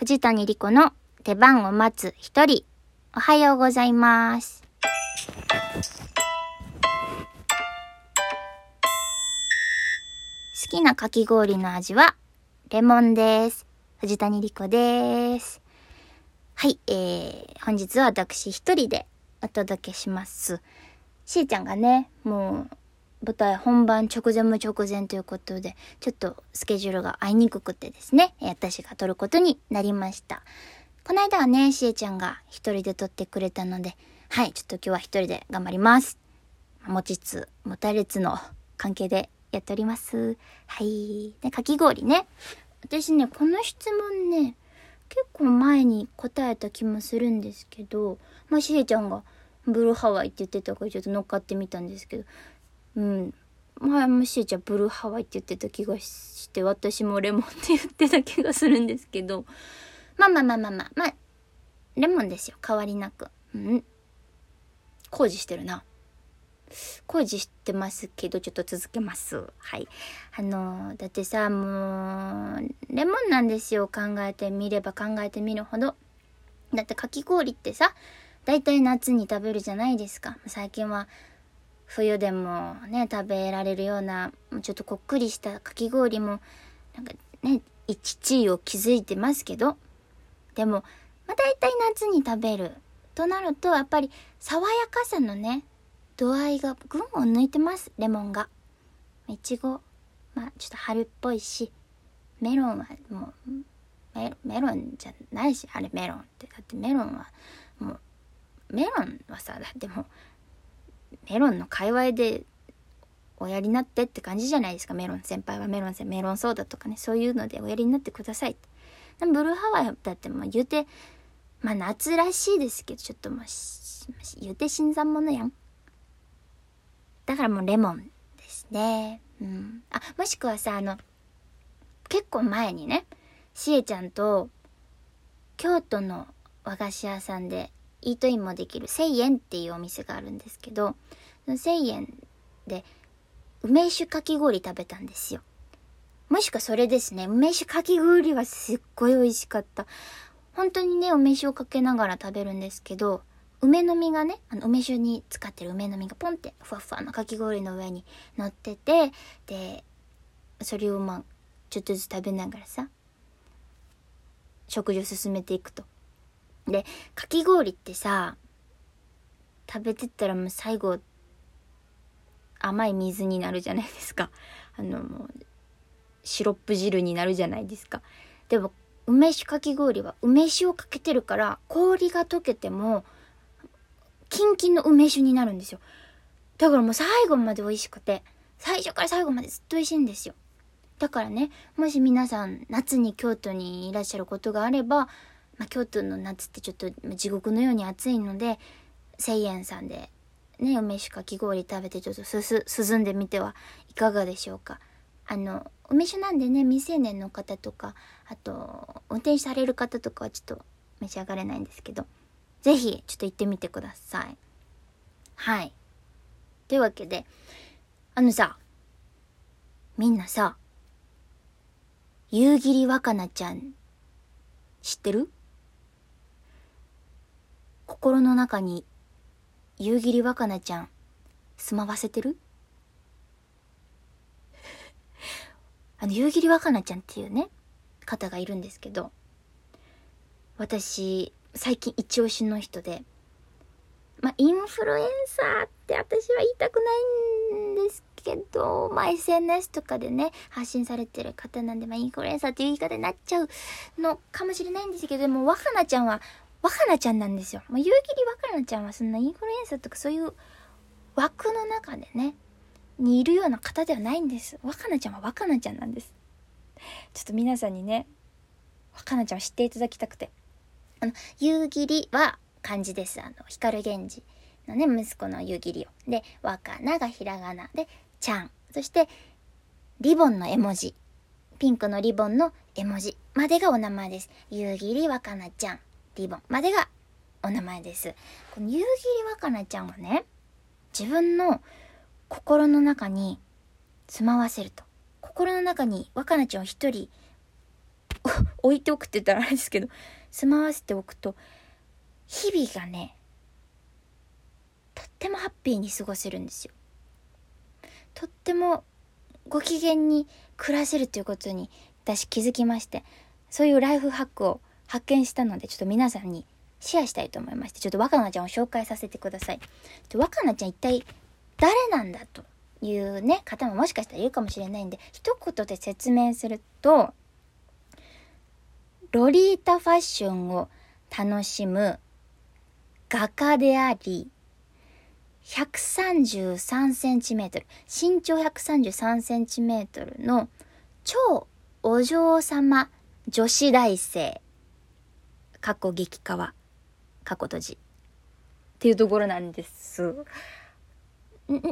藤谷莉子の出番を待つ一人。おはようございます。好きなかき氷の味は、レモンです。藤谷莉子です。はい、えー、本日は私一人でお届けします。しーちゃんがね、もう、舞台本番直前も直前ということで、ちょっとスケジュールが合いにくくてですね、私が撮ることになりました。この間はね、しえちゃんが一人で撮ってくれたので、はい、ちょっと今日は一人で頑張ります。持ちつ、持たれつの関係でやっております。はい。で、かき氷ね。私ね、この質問ね、結構前に答えた気もするんですけど、まあ、しえちゃんがブルーハワイって言ってたからちょっと乗っかってみたんですけど、うん。前もしえちゃブルーハワイって言ってた気がして、私もレモンって言ってた気がするんですけど、まあまあまあまあまあ、まあ、レモンですよ。変わりなく。うん。工事してるな。工事してますけど、ちょっと続けます。はい。あのだってさ、もう、レモンなんですよ。考えてみれば考えてみるほど。だってかき氷ってさ、だいたい夏に食べるじゃないですか。最近は、冬でもね、食べられるような、ちょっとこっくりしたかき氷も、なんかね、一地位を築いてますけど、でも、まあ、大体夏に食べるとなるとやっぱり爽やかさのね度合いが群を抜いてますレモンが。いちごまあちょっと春っぽいしメロンはもうメメロンじゃないしあれメロンって。だってメロンはもうメロンはさだってもうメロンの界隈でおやりになってって感じじゃないですか。メロン先輩は。メロン先メロンソーダとかね。そういうのでおやりになってくださいブルーハワイだってもう言うてまあ夏らしいですけどちょっともう言うて新参者やん。だからもうレモンですね。うん。あもしくはさあの結構前にねしえちゃんと京都の和菓子屋さんでイートインもできる1000円っていうお店があるんですけどその1000円で梅酒かき氷食べたんですよもしくはそれですね。梅酒かき氷はすっごい美味しかった。本当にね、梅酒をかけながら食べるんですけど、梅の実がね、あの梅酒に使ってる梅の実がポンってふわふわのかき氷の上に乗ってて、で、それをまあ、ちょっとずつ食べながらさ、食事を進めていくと。で、かき氷ってさ、食べてったらもう最後、甘い水になるじゃないですか。あの、もう、シロップ汁になるじゃないですか。でも梅酒かき氷は梅酒をかけてるから氷が溶けてもキンキンの梅酒になるんですよ。だからもう最後まで美味しくて最初から最後までずっと美味しいんですよ。だからねもし皆さん夏に京都にいらっしゃることがあれば、まあ、京都の夏ってちょっと地獄のように暑いので1000円さんでね梅酒かき氷食べてちょっとすす涼んでみてはいかがでしょうか。あの梅酒なんでね未成年の方とかあと運転される方とかはちょっと召し上がれないんですけど是非ちょっと行ってみてください。はい。というわけであのさみんなさ夕霧若菜ちゃん知ってる？心の中に夕霧若菜ちゃん住まわせてる？あの、夕霧若菜ちゃんっていうね、方がいるんですけど、私、最近一押しの人で、まあ、インフルエンサーって私は言いたくないんですけど、まあ、SNS とかでね、発信されてる方なんで、まあ、インフルエンサーっていう言い方になっちゃうのかもしれないんですけど、でも、若菜ちゃんは、若菜ちゃんなんですよ。まあ、夕霧若菜ちゃんはそんなインフルエンサーとかそういう枠の中でね、にいるような方ではないんです。若菜ちゃんは若菜ちゃんなんです。ちょっと皆さんにね、若菜ちゃんを知っていただきたくて。あの、夕霧は漢字です。あの、光源氏のね、息子の夕霧を。で、若菜がひらがなで、ちゃん。そして、リボンの絵文字。ピンクのリボンの絵文字までがお名前です。夕霧若菜ちゃん。リボンまでがお名前です。この夕霧若菜ちゃんはね、自分の心の中に住まわせると心の中に若菜ちゃんを一人 置いておくって言ったらあれですけど、住まわせておくと、日々がね、とってもハッピーに過ごせるんですよ。とってもご機嫌に暮らせるということに私気づきまして、そういうライフハックを発見したので、ちょっと皆さんにシェアしたいと思いまして、ちょっと若菜ちゃんを紹介させてください。若菜ちゃん一体誰なんだというね、方ももしかしたらいるかもしれないんで、一言で説明すると、ロリータファッションを楽しむ画家であり、133センチメートル、身長133センチメートルの超お嬢様女子大生、過去激化は過去閉じ。っていうところなんです。んんんん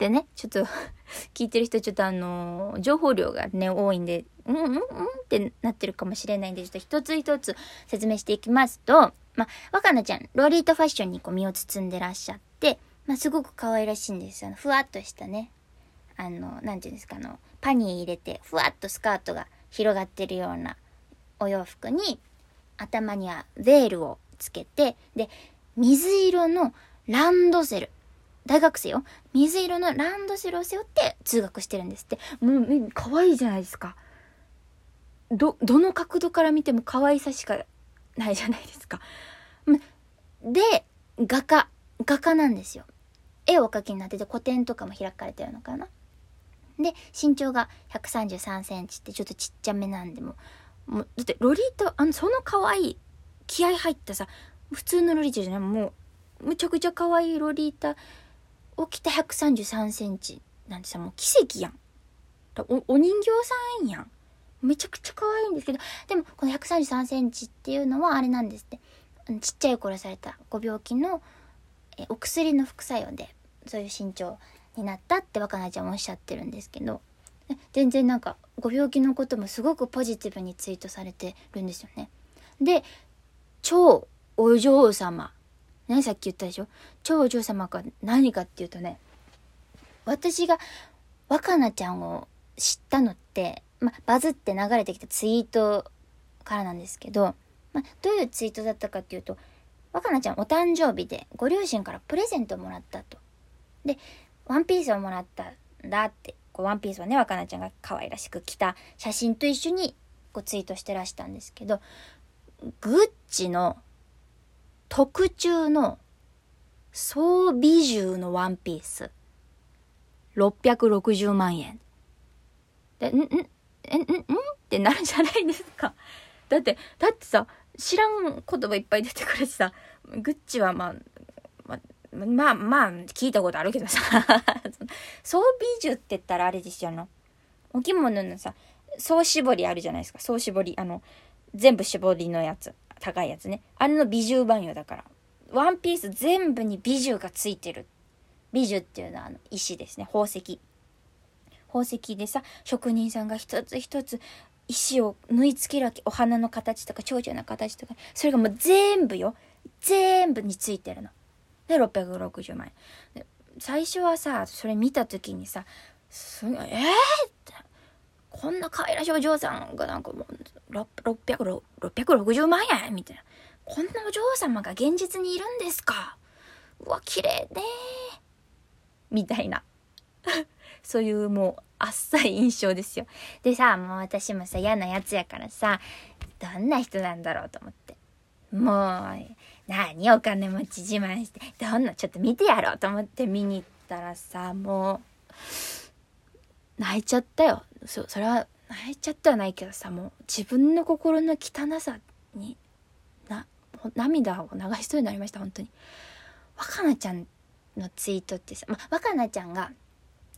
でねちょっと 聞いてる人ちょっとあのー、情報量がね多いんでうんうんうんってなってるかもしれないんでちょっと一つ一つ説明していきますとまあ若菜ちゃんロリータファッションにこう身を包んでらっしゃって、まあ、すごく可愛らしいんです。あのふわっとしたねあの何て言うんですかあのパニー入れてふわっとスカートが広がってるようなお洋服に、頭にはベールをつけて、で、水色のランドセル。大学生よ。水色のランドセルを背負って通学してるんですって。もう、可愛いじゃないですか。ど、どの角度から見ても可愛さしかないじゃないですか。で、画家、画家なんですよ。絵をお描きになってて古典とかも開かれてるのかな。で、身長が133センチってちょっとちっちゃめなんでも、もう、だってロリータ、あの、その可愛い気合入ったさ、普通のロリータじゃない、もう、むちゃくちゃ可愛いロリータを着た133センチなんてさ、もう奇跡やん。おお人形さんやん。めちゃくちゃ可愛いんですけど、でもこの133センチっていうのはあれなんですって。ちっちゃい頃されたご病気のえお薬の副作用でそういう身長になったって若菜ちゃんもおっしゃってるんですけど全然なんかご病気のこともすごくポジティブにツイートされてるんですよね。で超お嬢様ねさっき言ったでしょ？超お嬢様が何かっていうとね私が若菜ちゃんを知ったのってまバズって流れてきたツイートからなんですけどま、どういうツイートだったかっていうと、若菜ちゃんお誕生日でご両親からプレゼントをもらったと。で、ワンピースをもらったんだって、こうワンピースをね、若菜ちゃんが可愛らしく着た写真と一緒にこうツイートしてらしたんですけど、グッチの特注の総美獣のワンピース。660万円。で、ん、ん、ん、ん、んってなるじゃないですか。だって、だってさ、知らん言葉いっぱい出てくるしさ、グッチはまあ、まあ、まあ、聞いたことあるけどさ、総美獣って言ったらあれですよ、あの、お着物のさ、総絞りあるじゃないですか、総絞り、あの、全部絞りのやつ、高いやつね。あれの美獣版よ、だから。ワンピース全部に美獣がついてる。美獣っていうのはあの石ですね、宝石。宝石でさ、職人さんが一つ一つ石を縫い付けるわけお花の形とか蝶々の形とかそれがもう全部よ全部についてるの。で660万円。最初はさそれ見た時にさすごいえー、って。こんな可愛らしいお嬢さんがなんかもう600 660万円？みたいな。こんなお嬢様が現実にいるんですか？うわ綺麗ねみたいな。そういうもうあっさい印象ですよ。でさ、もう私もさ、嫌なやつやからさ、どんな人なんだろうと思って。もう、何お金持ち自慢して、どんな、ちょっと見てやろうと思って見に行ったらさ、もう、泣いちゃったよ。そ、それは、泣いちゃってはないけどさ、もう自分の心の汚さに、な、涙を流しそうになりました、本当に。若菜ちゃんのツイートってさ、ま若菜ちゃんが、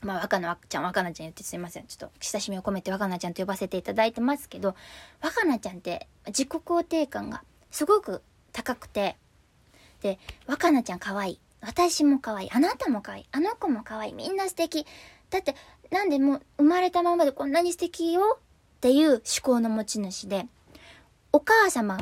まあ、若菜ちゃん、若菜ちゃん言ってすいません。ちょっと親しみを込めて若菜ちゃんと呼ばせていただいてますけど、若菜ちゃんって自己肯定感がすごく高くて、で、若菜ちゃん可愛い。私も可愛い。あなたも可愛い。あの子も可愛い。みんな素敵。だって、なんでもう生まれたままでこんなに素敵よっていう思考の持ち主で、お母様、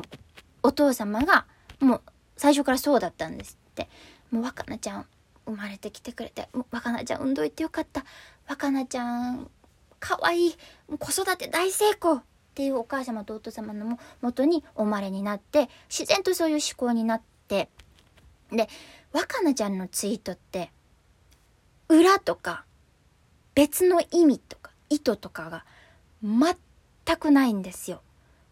お父様がもう最初からそうだったんですって。もう若菜ちゃん生まれてきてくれて若菜ちゃん産んどいてよかった若菜ちゃん可愛い子育て大成功っていうお母様とお父様のもとにお生まれになって自然とそういう思考になってで若菜ちゃんのツイートって裏とか別の意味とか意図とかが全くないんですよ。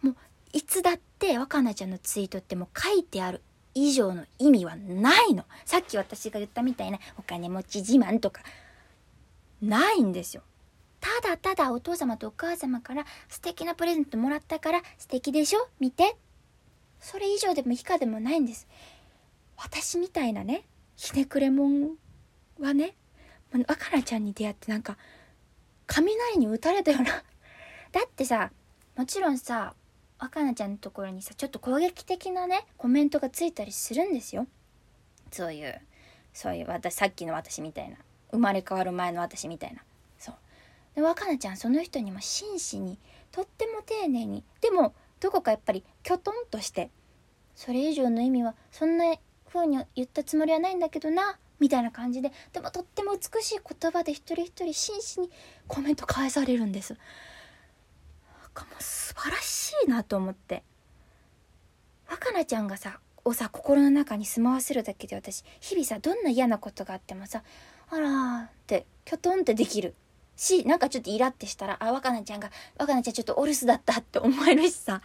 もういつだって若菜ちゃんのツイートってもう書いてある以上の意味はないの。さっき私が言ったみたいなお金持ち自慢とかないんですよ。ただただお父様とお母様から素敵なプレゼントもらったから素敵でしょ？見て。それ以上でも以下でもないんです。私みたいなね、ひねくれもんはね、若菜ちゃんに出会ってなんか、雷に打たれたような。だってさ、もちろんさ、若菜ちゃんのところにさ、ちょっと攻撃的なね、コメントがついたりするんですよ。そういう、そういう私、さっきの私みたいな。生まれ変わる前の私みたいな。で、若菜ちゃん、その人にも真摯に、とっても丁寧に、でも、どこかやっぱり、きょとんとして、それ以上の意味は、そんな風に言ったつもりはないんだけどな、みたいな感じで、でもとっても美しい言葉で一人一人真摯にコメント返されるんです。なんかもう素晴らしいなと思って。若菜ちゃんがさ、をさ、心の中に住まわせるだけで私、日々さ、どんな嫌なことがあってもさ、あらーって、きょとんってできる。し、なんかちょっとイラってしたら、あ、若菜ちゃんが、若菜ちゃんちょっとお留守だったって思えるしさ、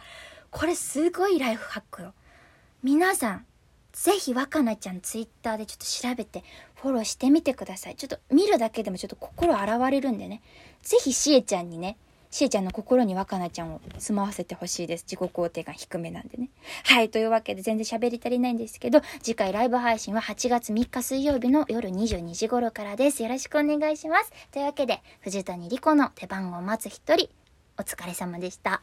これすごいライフハックよ。皆さん、ぜひ若菜ちゃんツイッターでちょっと調べてフォローしてみてください。ちょっと見るだけでもちょっと心洗われるんでね。是非しえちゃんにね、しーちゃんの心に若菜ちゃんを住まわせてほしいです。自己肯定感低めなんでね。はい。というわけで全然喋り足りないんですけど、次回ライブ配信は8月3日水曜日の夜22時頃からです。よろしくお願いします。というわけで、藤谷莉子の手番を待つ一人、お疲れ様でした。